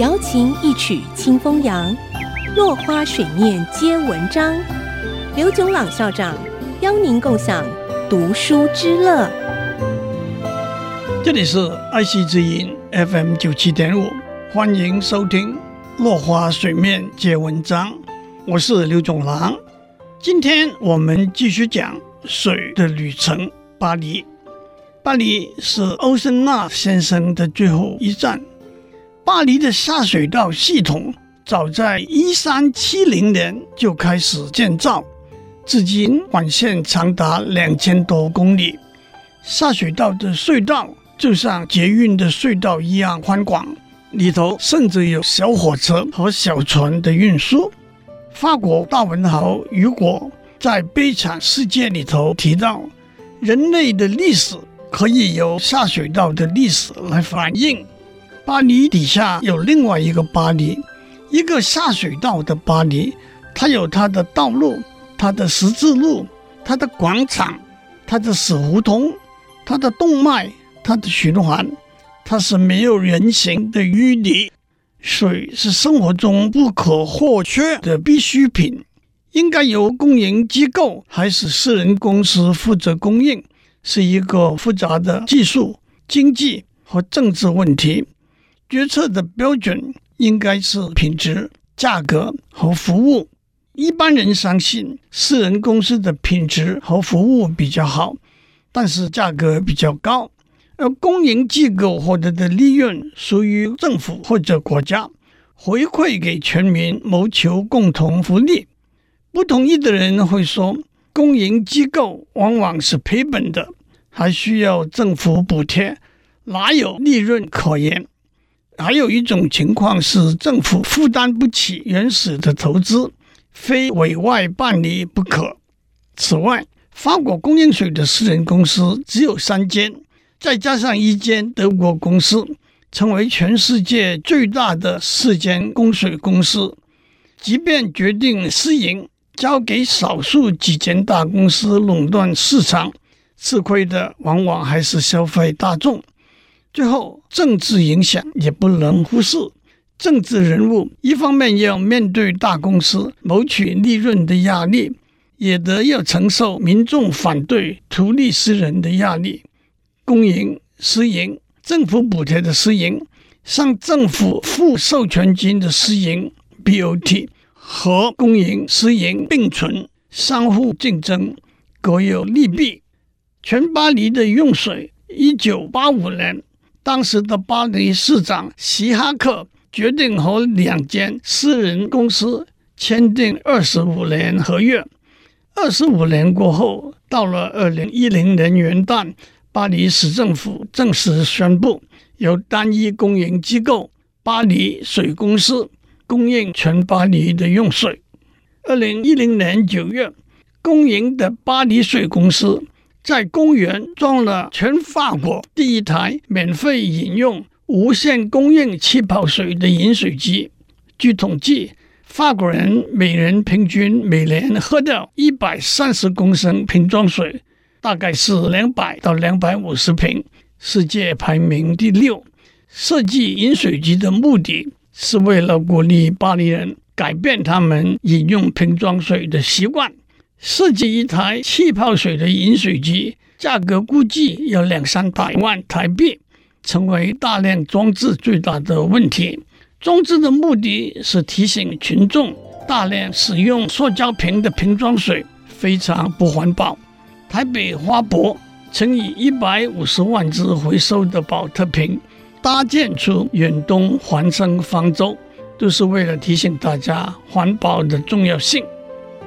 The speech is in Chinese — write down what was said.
瑶琴一曲清风扬，落花水面皆文章。刘炯朗校长邀您共享读书之乐。这里是爱惜之音 FM 九七点五，欢迎收听《落花水面皆文章》，我是刘炯朗。今天我们继续讲水的旅程——巴黎。巴黎是欧森纳先生的最后一站。巴黎的下水道系统早在一三七零年就开始建造，至今管线长达两千多公里。下水道的隧道就像捷运的隧道一样宽广，里头甚至有小火车和小船的运输。法国大文豪雨果在《悲惨世界》里头提到，人类的历史。可以由下水道的历史来反映。巴黎底下有另外一个巴黎，一个下水道的巴黎，它有它的道路、它的十字路、它的广场、它的死胡同、它的动脉、它的循环，它是没有人行的淤泥。水是生活中不可或缺的必需品，应该由公营机构还是私人公司负责供应？是一个复杂的技术、经济和政治问题，决策的标准应该是品质、价格和服务。一般人相信私人公司的品质和服务比较好，但是价格比较高；而公营机构获得的利润属于政府或者国家，回馈给全民，谋求共同福利。不同意的人会说。公营机构往往是赔本的，还需要政府补贴，哪有利润可言？还有一种情况是政府负担不起原始的投资，非委外办理不可。此外，法国供应水的私人公司只有三间，再加上一间德国公司，成为全世界最大的四间供水公司。即便决定私营。交给少数几间大公司垄断市场，吃亏的往往还是消费大众。最后，政治影响也不能忽视。政治人物一方面要面对大公司谋取利润的压力，也得要承受民众反对图利私人的压力。公营、私营、政府补贴的私营，向政府付授权金的私营 BOT。和公营、私营并存，相互竞争，各有利弊。全巴黎的用水，一九八五年，当时的巴黎市长希哈克决定和两间私人公司签订二十五年合约。二十五年过后，到了二零一零年元旦，巴黎市政府正式宣布，由单一公营机构巴黎水公司。供应全巴黎的用水。二零一零年九月，公营的巴黎水公司在公园装了全法国第一台免费饮用、无限供应气泡水的饮水机。据统计，法国人每人平均每年喝掉一百三十公升瓶装水，大概是两百到两百五十瓶，世界排名第六。设计饮水机的目的，是为了鼓励巴黎人改变他们饮用瓶装水的习惯。设计一台气泡水的饮水机，价格估计要两三百万台币，成为大量装置最大的问题。装置的目的是提醒群众，大量使用塑胶瓶的瓶装水非常不环保。台北花博曾以一百五十万只回收的宝特瓶。搭建出远东环生方舟，都是为了提醒大家环保的重要性。